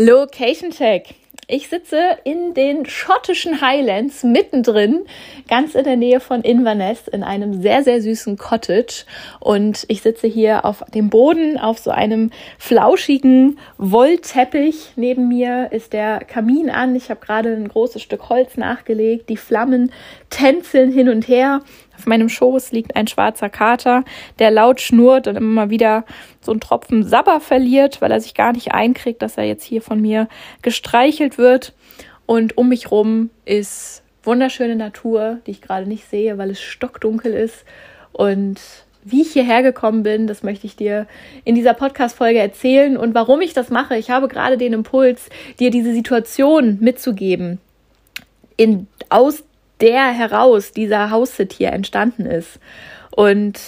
Location Check. Ich sitze in den schottischen Highlands mittendrin, ganz in der Nähe von Inverness, in einem sehr, sehr süßen Cottage. Und ich sitze hier auf dem Boden auf so einem flauschigen Wollteppich. Neben mir ist der Kamin an. Ich habe gerade ein großes Stück Holz nachgelegt. Die Flammen tänzeln hin und her. Auf meinem Schoß liegt ein schwarzer Kater, der laut schnurrt und immer wieder so einen Tropfen Sabber verliert, weil er sich gar nicht einkriegt, dass er jetzt hier von mir gestreichelt wird. Und um mich rum ist wunderschöne Natur, die ich gerade nicht sehe, weil es stockdunkel ist. Und wie ich hierher gekommen bin, das möchte ich dir in dieser Podcast-Folge erzählen und warum ich das mache. Ich habe gerade den Impuls, dir diese Situation mitzugeben, in, aus der heraus dieser House-Sit hier entstanden ist. Und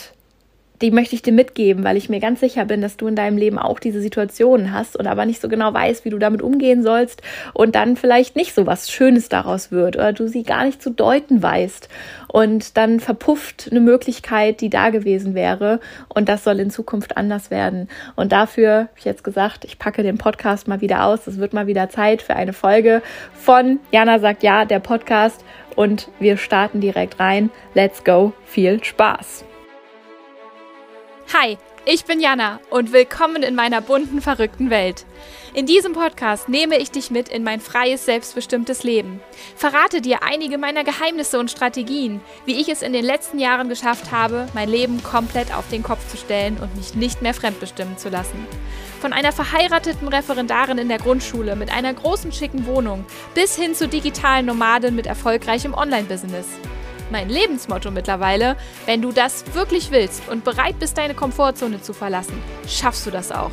die möchte ich dir mitgeben, weil ich mir ganz sicher bin, dass du in deinem Leben auch diese Situationen hast und aber nicht so genau weißt, wie du damit umgehen sollst und dann vielleicht nicht so was Schönes daraus wird oder du sie gar nicht zu deuten weißt und dann verpufft eine Möglichkeit, die da gewesen wäre und das soll in Zukunft anders werden. Und dafür habe ich jetzt gesagt, ich packe den Podcast mal wieder aus. Es wird mal wieder Zeit für eine Folge von Jana sagt ja, der Podcast und wir starten direkt rein. Let's go, viel Spaß! Hi, ich bin Jana und willkommen in meiner bunten, verrückten Welt. In diesem Podcast nehme ich dich mit in mein freies, selbstbestimmtes Leben. Verrate dir einige meiner Geheimnisse und Strategien, wie ich es in den letzten Jahren geschafft habe, mein Leben komplett auf den Kopf zu stellen und mich nicht mehr fremdbestimmen zu lassen. Von einer verheirateten Referendarin in der Grundschule mit einer großen schicken Wohnung bis hin zu digitalen Nomaden mit erfolgreichem Online-Business mein Lebensmotto mittlerweile. Wenn du das wirklich willst und bereit bist, deine Komfortzone zu verlassen, schaffst du das auch.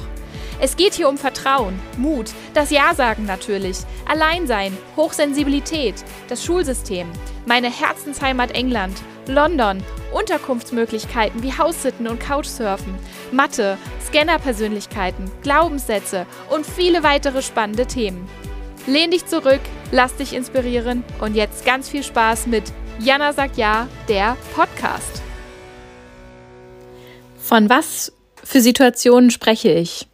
Es geht hier um Vertrauen, Mut, das Ja sagen natürlich, Alleinsein, Hochsensibilität, das Schulsystem, meine Herzensheimat England, London, Unterkunftsmöglichkeiten wie Haussitten und Couchsurfen, Mathe, Scannerpersönlichkeiten, Glaubenssätze und viele weitere spannende Themen. Lehn dich zurück, lass dich inspirieren und jetzt ganz viel Spaß mit Jana sagt ja, der Podcast. Von was für Situationen spreche ich?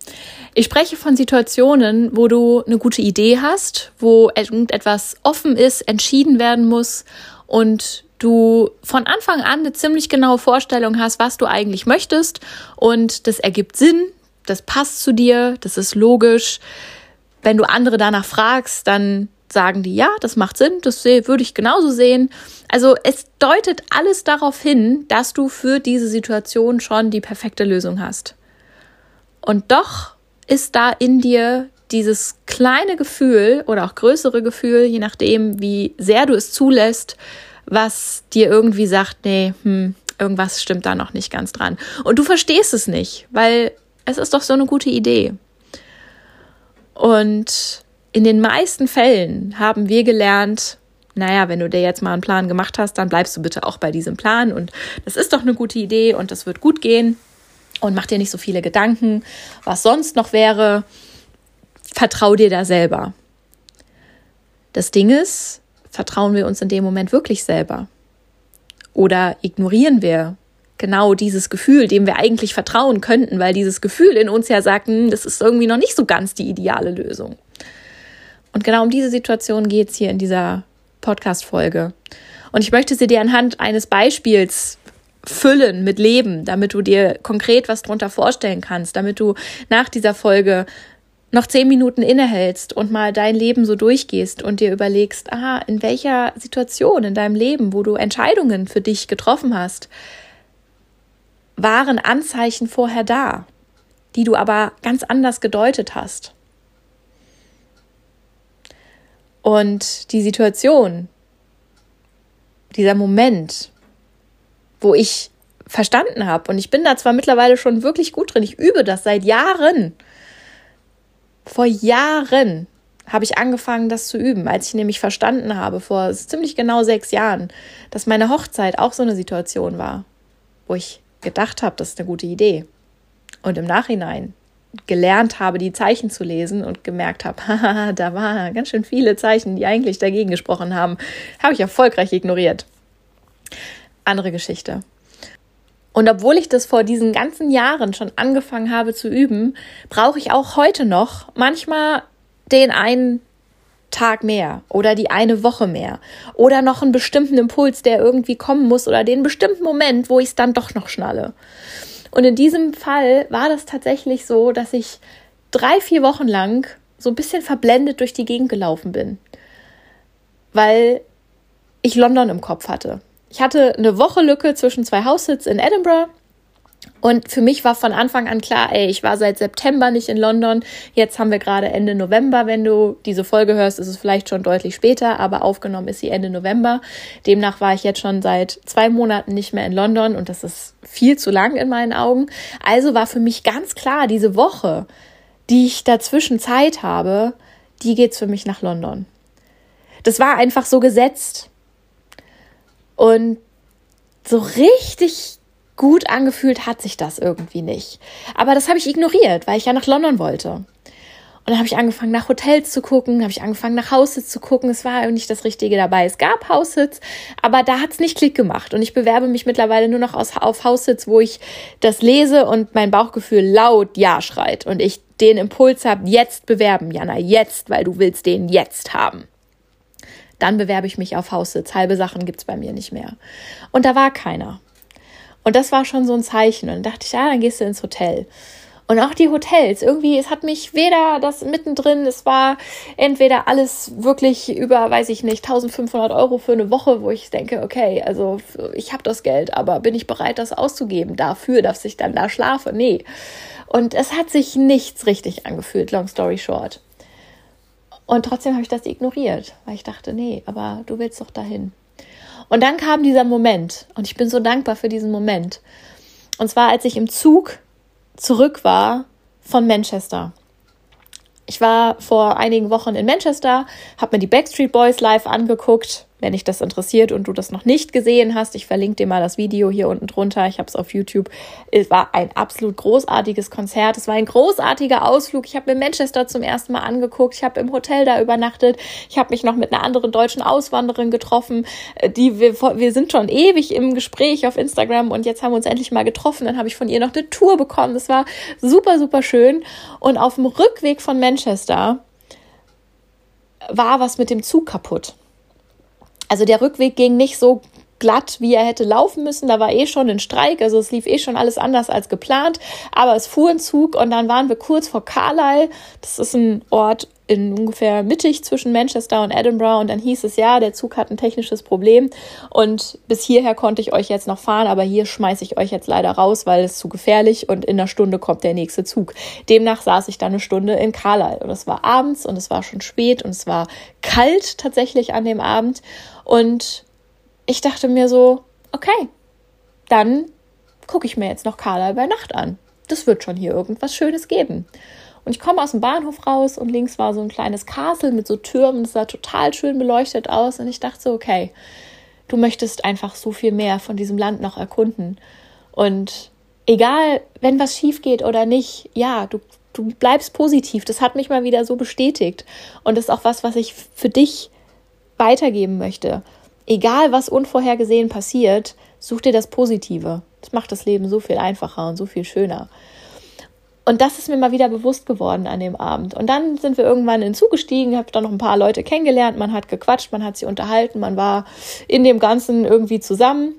Ich spreche von Situationen, wo du eine gute Idee hast, wo irgendetwas offen ist, entschieden werden muss und du von Anfang an eine ziemlich genaue Vorstellung hast, was du eigentlich möchtest und das ergibt Sinn, das passt zu dir, das ist logisch. Wenn du andere danach fragst, dann sagen die, ja, das macht Sinn, das würde ich genauso sehen. Also es deutet alles darauf hin, dass du für diese Situation schon die perfekte Lösung hast. Und doch ist da in dir dieses kleine Gefühl oder auch größere Gefühl, je nachdem, wie sehr du es zulässt, was dir irgendwie sagt, nee, hm, irgendwas stimmt da noch nicht ganz dran. Und du verstehst es nicht, weil es ist doch so eine gute Idee. Und in den meisten Fällen haben wir gelernt, naja, wenn du dir jetzt mal einen Plan gemacht hast, dann bleibst du bitte auch bei diesem Plan und das ist doch eine gute Idee und das wird gut gehen und mach dir nicht so viele Gedanken, was sonst noch wäre. Vertrau dir da selber. Das Ding ist, vertrauen wir uns in dem Moment wirklich selber? Oder ignorieren wir genau dieses Gefühl, dem wir eigentlich vertrauen könnten, weil dieses Gefühl in uns ja sagt, hm, das ist irgendwie noch nicht so ganz die ideale Lösung. Und genau um diese Situation geht es hier in dieser Podcast-Folge. Und ich möchte sie dir anhand eines Beispiels füllen mit Leben, damit du dir konkret was drunter vorstellen kannst, damit du nach dieser Folge noch zehn Minuten innehältst und mal dein Leben so durchgehst und dir überlegst, aha, in welcher Situation in deinem Leben, wo du Entscheidungen für dich getroffen hast, waren Anzeichen vorher da, die du aber ganz anders gedeutet hast. Und die Situation, dieser Moment, wo ich verstanden habe, und ich bin da zwar mittlerweile schon wirklich gut drin, ich übe das seit Jahren. Vor Jahren habe ich angefangen, das zu üben, als ich nämlich verstanden habe, vor ziemlich genau sechs Jahren, dass meine Hochzeit auch so eine Situation war, wo ich gedacht habe, das ist eine gute Idee. Und im Nachhinein gelernt habe, die Zeichen zu lesen und gemerkt habe, haha, da waren ganz schön viele Zeichen, die eigentlich dagegen gesprochen haben, habe ich erfolgreich ignoriert. Andere Geschichte. Und obwohl ich das vor diesen ganzen Jahren schon angefangen habe zu üben, brauche ich auch heute noch manchmal den einen Tag mehr oder die eine Woche mehr oder noch einen bestimmten Impuls, der irgendwie kommen muss oder den bestimmten Moment, wo ich es dann doch noch schnalle. Und in diesem Fall war das tatsächlich so, dass ich drei, vier Wochen lang so ein bisschen verblendet durch die Gegend gelaufen bin, weil ich London im Kopf hatte. Ich hatte eine Woche Lücke zwischen zwei Haussitz in Edinburgh und für mich war von Anfang an klar, ey, ich war seit September nicht in London. Jetzt haben wir gerade Ende November. Wenn du diese Folge hörst, ist es vielleicht schon deutlich später, aber aufgenommen ist sie Ende November. Demnach war ich jetzt schon seit zwei Monaten nicht mehr in London und das ist viel zu lang in meinen Augen. Also war für mich ganz klar, diese Woche, die ich dazwischen Zeit habe, die geht's für mich nach London. Das war einfach so gesetzt. Und so richtig gut angefühlt hat sich das irgendwie nicht. Aber das habe ich ignoriert, weil ich ja nach London wollte. Und dann habe ich angefangen, nach Hotels zu gucken, habe ich angefangen, nach Haussitz zu gucken. Es war nicht das Richtige dabei. Es gab Haussitz, aber da hat es nicht Klick gemacht. Und ich bewerbe mich mittlerweile nur noch aus, auf Haussitz, wo ich das lese und mein Bauchgefühl laut Ja schreit. Und ich den Impuls habe, jetzt bewerben, Jana, jetzt, weil du willst den jetzt haben. Dann bewerbe ich mich auf Haussitz. Halbe Sachen gibt es bei mir nicht mehr. Und da war keiner. Und das war schon so ein Zeichen. Und dann dachte ich, ja, dann gehst du ins Hotel. Und auch die Hotels, irgendwie, es hat mich weder das mittendrin, es war entweder alles wirklich über, weiß ich nicht, 1500 Euro für eine Woche, wo ich denke, okay, also ich habe das Geld, aber bin ich bereit, das auszugeben dafür, dass ich dann da schlafe? Nee. Und es hat sich nichts richtig angefühlt, long story short. Und trotzdem habe ich das ignoriert, weil ich dachte, nee, aber du willst doch dahin. Und dann kam dieser Moment und ich bin so dankbar für diesen Moment. Und zwar, als ich im Zug zurück war von Manchester. Ich war vor einigen Wochen in Manchester, habe mir die Backstreet Boys live angeguckt wenn dich das interessiert und du das noch nicht gesehen hast, ich verlinke dir mal das Video hier unten drunter. Ich habe es auf YouTube. Es war ein absolut großartiges Konzert. Es war ein großartiger Ausflug. Ich habe mir Manchester zum ersten Mal angeguckt. Ich habe im Hotel da übernachtet. Ich habe mich noch mit einer anderen deutschen Auswanderin getroffen. Äh, die wir, wir sind schon ewig im Gespräch auf Instagram und jetzt haben wir uns endlich mal getroffen. Dann habe ich von ihr noch eine Tour bekommen. Das war super, super schön. Und auf dem Rückweg von Manchester war was mit dem Zug kaputt. Also der Rückweg ging nicht so glatt, wie er hätte laufen müssen. Da war eh schon ein Streik, also es lief eh schon alles anders als geplant. Aber es fuhr ein Zug und dann waren wir kurz vor Carlisle. Das ist ein Ort in ungefähr mittig zwischen Manchester und Edinburgh. Und dann hieß es ja, der Zug hat ein technisches Problem. Und bis hierher konnte ich euch jetzt noch fahren, aber hier schmeiße ich euch jetzt leider raus, weil es zu gefährlich und in einer Stunde kommt der nächste Zug. Demnach saß ich dann eine Stunde in Carlisle. Und es war abends und es war schon spät und es war kalt tatsächlich an dem Abend. Und ich dachte mir so, okay, dann gucke ich mir jetzt noch Carla bei Nacht an. Das wird schon hier irgendwas Schönes geben. Und ich komme aus dem Bahnhof raus und links war so ein kleines Castle mit so Türmen. Das sah total schön beleuchtet aus. Und ich dachte so, okay, du möchtest einfach so viel mehr von diesem Land noch erkunden. Und egal, wenn was schief geht oder nicht, ja, du, du bleibst positiv. Das hat mich mal wieder so bestätigt. Und das ist auch was, was ich für dich weitergeben möchte. Egal, was unvorhergesehen passiert, such dir das Positive. Das macht das Leben so viel einfacher und so viel schöner. Und das ist mir mal wieder bewusst geworden an dem Abend. Und dann sind wir irgendwann in den Zug gestiegen, habe dann noch ein paar Leute kennengelernt, man hat gequatscht, man hat sie unterhalten, man war in dem Ganzen irgendwie zusammen.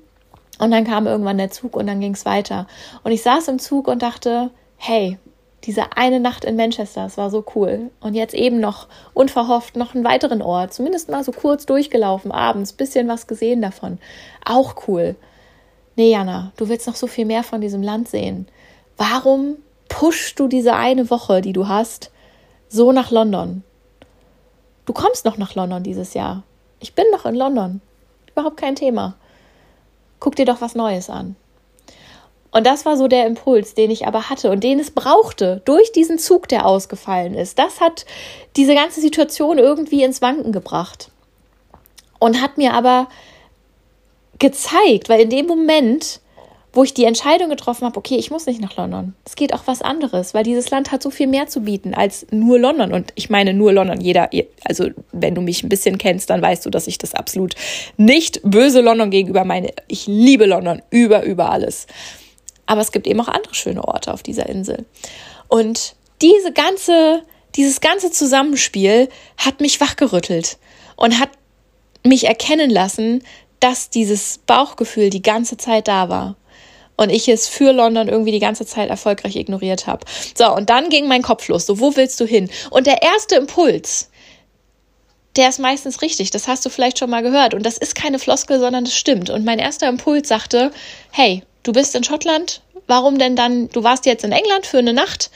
Und dann kam irgendwann der Zug und dann ging es weiter. Und ich saß im Zug und dachte, hey, diese eine Nacht in Manchester, es war so cool. Und jetzt eben noch unverhofft noch einen weiteren Ort, zumindest mal so kurz durchgelaufen, abends, bisschen was gesehen davon. Auch cool. Nee, Jana, du willst noch so viel mehr von diesem Land sehen. Warum pushst du diese eine Woche, die du hast, so nach London? Du kommst noch nach London dieses Jahr. Ich bin noch in London. Überhaupt kein Thema. Guck dir doch was Neues an. Und das war so der Impuls, den ich aber hatte und den es brauchte durch diesen Zug, der ausgefallen ist. Das hat diese ganze Situation irgendwie ins Wanken gebracht. Und hat mir aber gezeigt, weil in dem Moment, wo ich die Entscheidung getroffen habe, okay, ich muss nicht nach London. Es geht auch was anderes, weil dieses Land hat so viel mehr zu bieten als nur London. Und ich meine nur London. Jeder, also wenn du mich ein bisschen kennst, dann weißt du, dass ich das absolut nicht böse London gegenüber meine. Ich liebe London über, über alles. Aber es gibt eben auch andere schöne Orte auf dieser Insel. Und diese ganze dieses ganze Zusammenspiel hat mich wachgerüttelt und hat mich erkennen lassen, dass dieses Bauchgefühl die ganze Zeit da war und ich es für London irgendwie die ganze Zeit erfolgreich ignoriert habe. So, und dann ging mein Kopf los. So, wo willst du hin? Und der erste Impuls, der ist meistens richtig. Das hast du vielleicht schon mal gehört. Und das ist keine Floskel, sondern das stimmt. Und mein erster Impuls sagte, hey, du bist in Schottland. Warum denn dann, du warst jetzt in England für eine Nacht.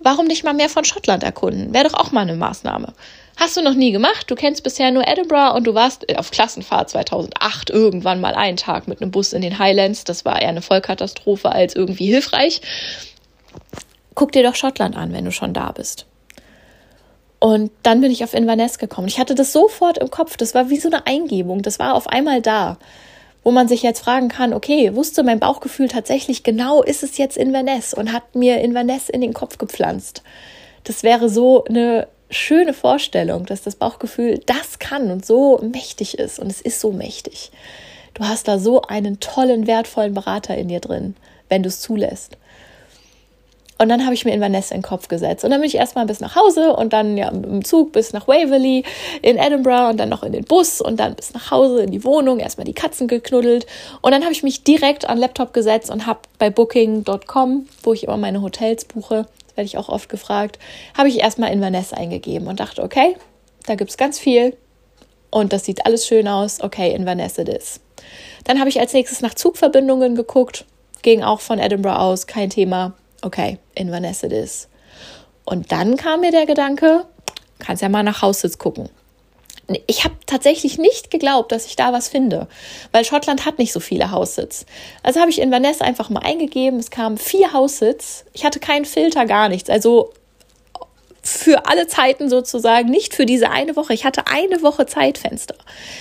Warum nicht mal mehr von Schottland erkunden? Wäre doch auch mal eine Maßnahme. Hast du noch nie gemacht? Du kennst bisher nur Edinburgh und du warst auf Klassenfahrt 2008 irgendwann mal einen Tag mit einem Bus in den Highlands. Das war eher eine Vollkatastrophe als irgendwie hilfreich. Guck dir doch Schottland an, wenn du schon da bist. Und dann bin ich auf Inverness gekommen. Ich hatte das sofort im Kopf. Das war wie so eine Eingebung. Das war auf einmal da, wo man sich jetzt fragen kann, okay, wusste mein Bauchgefühl tatsächlich genau, ist es jetzt Inverness und hat mir Inverness in den Kopf gepflanzt. Das wäre so eine schöne Vorstellung, dass das Bauchgefühl das kann und so mächtig ist. Und es ist so mächtig. Du hast da so einen tollen, wertvollen Berater in dir drin, wenn du es zulässt. Und dann habe ich mir Inverness in den Kopf gesetzt. Und dann bin ich erstmal bis nach Hause und dann ja im Zug bis nach Waverley in Edinburgh und dann noch in den Bus und dann bis nach Hause in die Wohnung, erstmal die Katzen geknuddelt. Und dann habe ich mich direkt an den Laptop gesetzt und habe bei Booking.com, wo ich immer meine Hotels buche, werde ich auch oft gefragt, habe ich erstmal Inverness eingegeben und dachte, okay, da gibt es ganz viel und das sieht alles schön aus, okay, Inverness it is. Dann habe ich als nächstes nach Zugverbindungen geguckt, ging auch von Edinburgh aus, kein Thema, okay, Inverness it is. Und dann kam mir der Gedanke, kannst ja mal nach Haussitz gucken ich habe tatsächlich nicht geglaubt, dass ich da was finde, weil Schottland hat nicht so viele Haussitz. Also habe ich in Vanessa einfach mal eingegeben, es kamen vier Haussitz. Ich hatte keinen Filter, gar nichts. Also für alle Zeiten sozusagen, nicht für diese eine Woche. Ich hatte eine Woche Zeitfenster.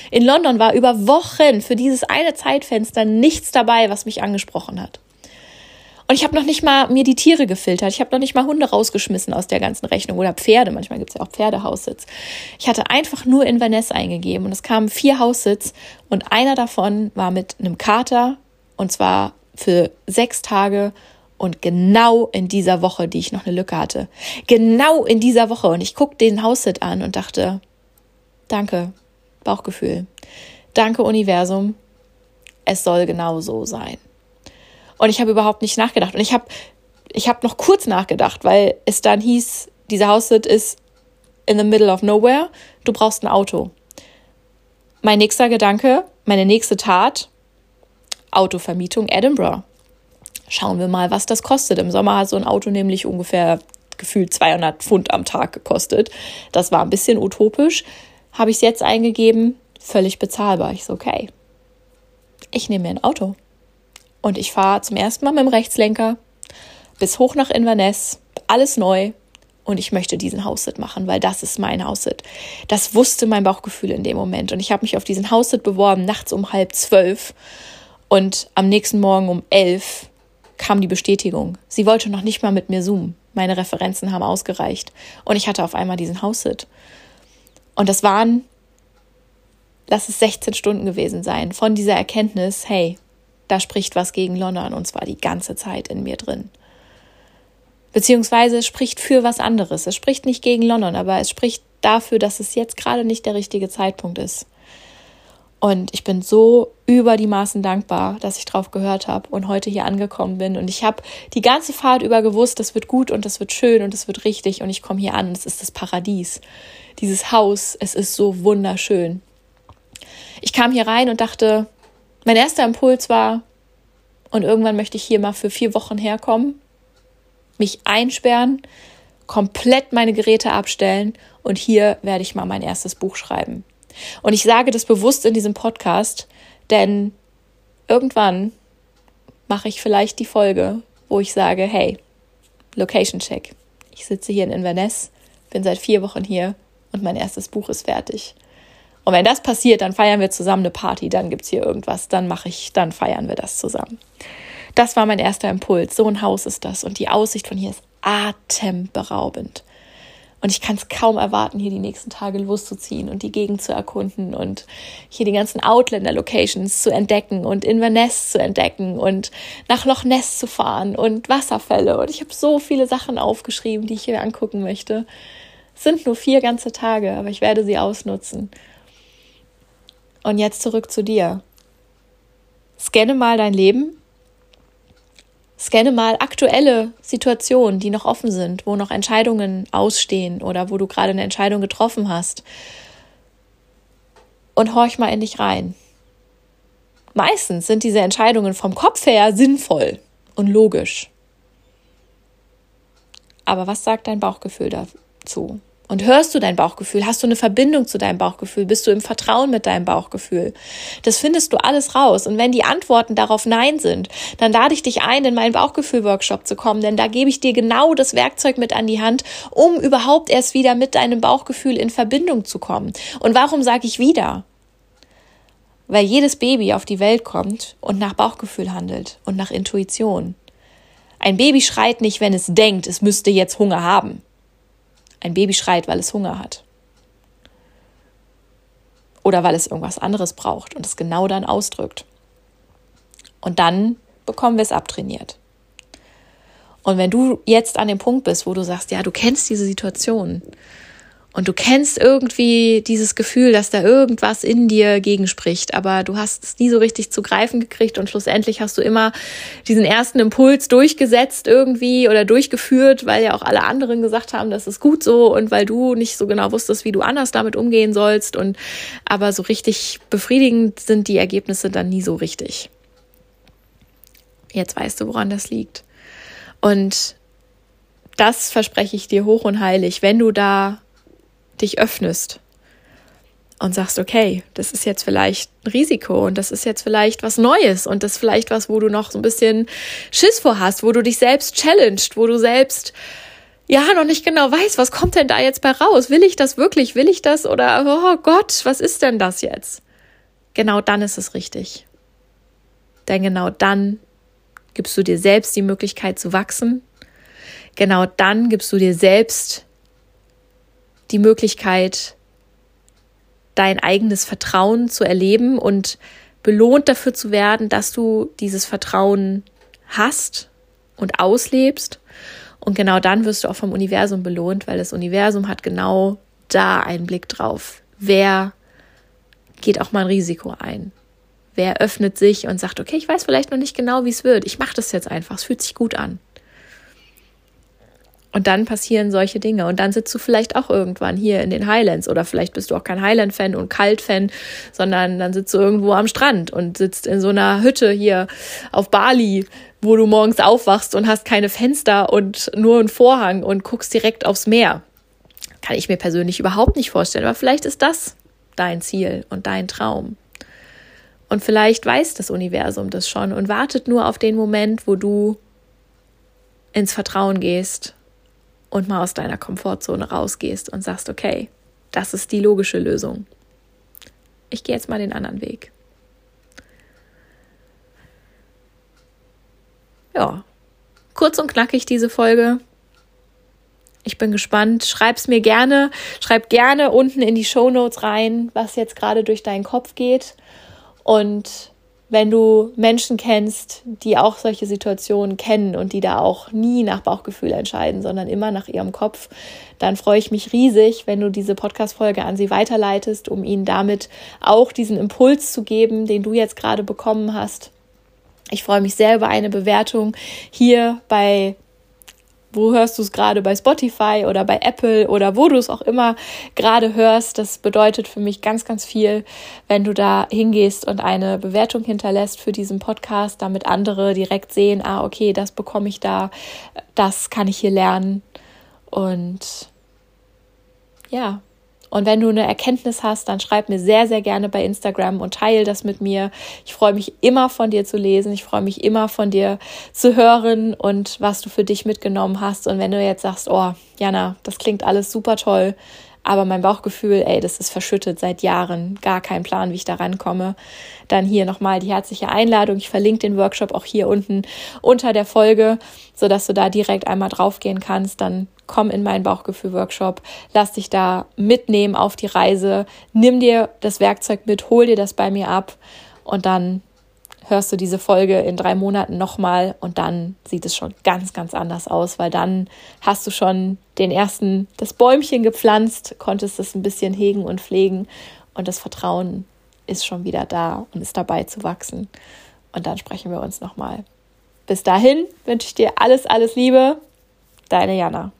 In London war über Wochen für dieses eine Zeitfenster nichts dabei, was mich angesprochen hat. Und ich habe noch nicht mal mir die Tiere gefiltert. Ich habe noch nicht mal Hunde rausgeschmissen aus der ganzen Rechnung oder Pferde. Manchmal gibt es ja auch Pferdehaussitz. Ich hatte einfach nur Inverness eingegeben und es kamen vier Haussitz und einer davon war mit einem Kater und zwar für sechs Tage und genau in dieser Woche, die ich noch eine Lücke hatte. Genau in dieser Woche. Und ich guckte den Haussitz an und dachte, danke, Bauchgefühl. Danke, Universum. Es soll genau so sein. Und ich habe überhaupt nicht nachgedacht. Und ich habe ich hab noch kurz nachgedacht, weil es dann hieß, dieser Haussitz ist in the middle of nowhere. Du brauchst ein Auto. Mein nächster Gedanke, meine nächste Tat, Autovermietung Edinburgh. Schauen wir mal, was das kostet. Im Sommer hat so ein Auto nämlich ungefähr gefühlt 200 Pfund am Tag gekostet. Das war ein bisschen utopisch. Habe ich es jetzt eingegeben, völlig bezahlbar. Ich so, okay, ich nehme mir ein Auto. Und ich fahre zum ersten Mal mit dem Rechtslenker bis hoch nach Inverness, alles neu. Und ich möchte diesen House-Sit machen, weil das ist mein House-Sit. Das wusste mein Bauchgefühl in dem Moment. Und ich habe mich auf diesen House-Sit beworben, nachts um halb zwölf. Und am nächsten Morgen um elf kam die Bestätigung. Sie wollte noch nicht mal mit mir zoomen. Meine Referenzen haben ausgereicht. Und ich hatte auf einmal diesen House-Sit. Und das waren, lass es 16 Stunden gewesen sein, von dieser Erkenntnis, hey, da spricht was gegen London und zwar die ganze Zeit in mir drin. Beziehungsweise es spricht für was anderes. Es spricht nicht gegen London, aber es spricht dafür, dass es jetzt gerade nicht der richtige Zeitpunkt ist. Und ich bin so über die Maßen dankbar, dass ich drauf gehört habe und heute hier angekommen bin. Und ich habe die ganze Fahrt über gewusst, das wird gut und das wird schön und das wird richtig. Und ich komme hier an, es ist das Paradies. Dieses Haus, es ist so wunderschön. Ich kam hier rein und dachte, mein erster Impuls war, und irgendwann möchte ich hier mal für vier Wochen herkommen, mich einsperren, komplett meine Geräte abstellen und hier werde ich mal mein erstes Buch schreiben. Und ich sage das bewusst in diesem Podcast, denn irgendwann mache ich vielleicht die Folge, wo ich sage, hey, Location Check. Ich sitze hier in Inverness, bin seit vier Wochen hier und mein erstes Buch ist fertig. Und wenn das passiert, dann feiern wir zusammen eine Party, dann gibt es hier irgendwas, dann mache ich, dann feiern wir das zusammen. Das war mein erster Impuls. So ein Haus ist das. Und die Aussicht von hier ist atemberaubend. Und ich kann es kaum erwarten, hier die nächsten Tage loszuziehen und die Gegend zu erkunden und hier die ganzen Outlander-Locations zu entdecken und Inverness zu entdecken und nach Loch Ness zu fahren und Wasserfälle. Und ich habe so viele Sachen aufgeschrieben, die ich hier angucken möchte. Es sind nur vier ganze Tage, aber ich werde sie ausnutzen. Und jetzt zurück zu dir. Scanne mal dein Leben Scanne mal aktuelle Situationen, die noch offen sind, wo noch Entscheidungen ausstehen oder wo du gerade eine Entscheidung getroffen hast. Und horch mal in dich rein. Meistens sind diese Entscheidungen vom Kopf her sinnvoll und logisch. Aber was sagt dein Bauchgefühl dazu? Und hörst du dein Bauchgefühl? Hast du eine Verbindung zu deinem Bauchgefühl? Bist du im Vertrauen mit deinem Bauchgefühl? Das findest du alles raus. Und wenn die Antworten darauf Nein sind, dann lade ich dich ein, in meinen Bauchgefühl-Workshop zu kommen, denn da gebe ich dir genau das Werkzeug mit an die Hand, um überhaupt erst wieder mit deinem Bauchgefühl in Verbindung zu kommen. Und warum sage ich wieder? Weil jedes Baby auf die Welt kommt und nach Bauchgefühl handelt und nach Intuition. Ein Baby schreit nicht, wenn es denkt, es müsste jetzt Hunger haben. Ein Baby schreit, weil es Hunger hat. Oder weil es irgendwas anderes braucht und es genau dann ausdrückt. Und dann bekommen wir es abtrainiert. Und wenn du jetzt an dem Punkt bist, wo du sagst, ja, du kennst diese Situation und du kennst irgendwie dieses Gefühl, dass da irgendwas in dir gegenspricht, aber du hast es nie so richtig zu greifen gekriegt und schlussendlich hast du immer diesen ersten Impuls durchgesetzt irgendwie oder durchgeführt, weil ja auch alle anderen gesagt haben, das ist gut so und weil du nicht so genau wusstest, wie du anders damit umgehen sollst und aber so richtig befriedigend sind die Ergebnisse dann nie so richtig. Jetzt weißt du, woran das liegt. Und das verspreche ich dir hoch und heilig, wenn du da dich öffnest und sagst, okay, das ist jetzt vielleicht ein Risiko und das ist jetzt vielleicht was Neues und das ist vielleicht was, wo du noch so ein bisschen Schiss vor hast, wo du dich selbst challenged, wo du selbst ja noch nicht genau weißt, was kommt denn da jetzt bei raus? Will ich das wirklich? Will ich das? Oder oh Gott, was ist denn das jetzt? Genau dann ist es richtig. Denn genau dann gibst du dir selbst die Möglichkeit zu wachsen. Genau dann gibst du dir selbst die Möglichkeit, dein eigenes Vertrauen zu erleben und belohnt dafür zu werden, dass du dieses Vertrauen hast und auslebst. Und genau dann wirst du auch vom Universum belohnt, weil das Universum hat genau da einen Blick drauf. Wer geht auch mal ein Risiko ein? Wer öffnet sich und sagt, okay, ich weiß vielleicht noch nicht genau, wie es wird. Ich mache das jetzt einfach. Es fühlt sich gut an. Und dann passieren solche Dinge. Und dann sitzt du vielleicht auch irgendwann hier in den Highlands. Oder vielleicht bist du auch kein Highland-Fan und Kalt-Fan, sondern dann sitzt du irgendwo am Strand und sitzt in so einer Hütte hier auf Bali, wo du morgens aufwachst und hast keine Fenster und nur einen Vorhang und guckst direkt aufs Meer. Kann ich mir persönlich überhaupt nicht vorstellen. Aber vielleicht ist das dein Ziel und dein Traum. Und vielleicht weiß das Universum das schon und wartet nur auf den Moment, wo du ins Vertrauen gehst und mal aus deiner Komfortzone rausgehst und sagst, okay, das ist die logische Lösung. Ich gehe jetzt mal den anderen Weg. Ja, kurz und knackig diese Folge. Ich bin gespannt. Schreib's mir gerne. Schreib gerne unten in die Show Notes rein, was jetzt gerade durch deinen Kopf geht. Und wenn du Menschen kennst, die auch solche Situationen kennen und die da auch nie nach Bauchgefühl entscheiden, sondern immer nach ihrem Kopf, dann freue ich mich riesig, wenn du diese Podcast-Folge an sie weiterleitest, um ihnen damit auch diesen Impuls zu geben, den du jetzt gerade bekommen hast. Ich freue mich sehr über eine Bewertung hier bei wo hörst du es gerade bei Spotify oder bei Apple oder wo du es auch immer gerade hörst. Das bedeutet für mich ganz, ganz viel, wenn du da hingehst und eine Bewertung hinterlässt für diesen Podcast, damit andere direkt sehen, ah, okay, das bekomme ich da, das kann ich hier lernen. Und ja, und wenn du eine Erkenntnis hast, dann schreib mir sehr, sehr gerne bei Instagram und teile das mit mir. Ich freue mich immer von dir zu lesen. Ich freue mich immer von dir zu hören und was du für dich mitgenommen hast. Und wenn du jetzt sagst, oh, Jana, das klingt alles super toll, aber mein Bauchgefühl, ey, das ist verschüttet seit Jahren, gar kein Plan, wie ich da rankomme. Dann hier nochmal die herzliche Einladung. Ich verlinke den Workshop auch hier unten unter der Folge, sodass du da direkt einmal draufgehen kannst. Dann komm in meinen Bauchgefühl-Workshop, lass dich da mitnehmen auf die Reise, nimm dir das Werkzeug mit, hol dir das bei mir ab und dann hörst du diese Folge in drei Monaten nochmal und dann sieht es schon ganz, ganz anders aus, weil dann hast du schon den ersten, das Bäumchen gepflanzt, konntest es ein bisschen hegen und pflegen und das Vertrauen ist schon wieder da und ist dabei zu wachsen. Und dann sprechen wir uns nochmal. Bis dahin wünsche ich dir alles, alles Liebe. Deine Jana.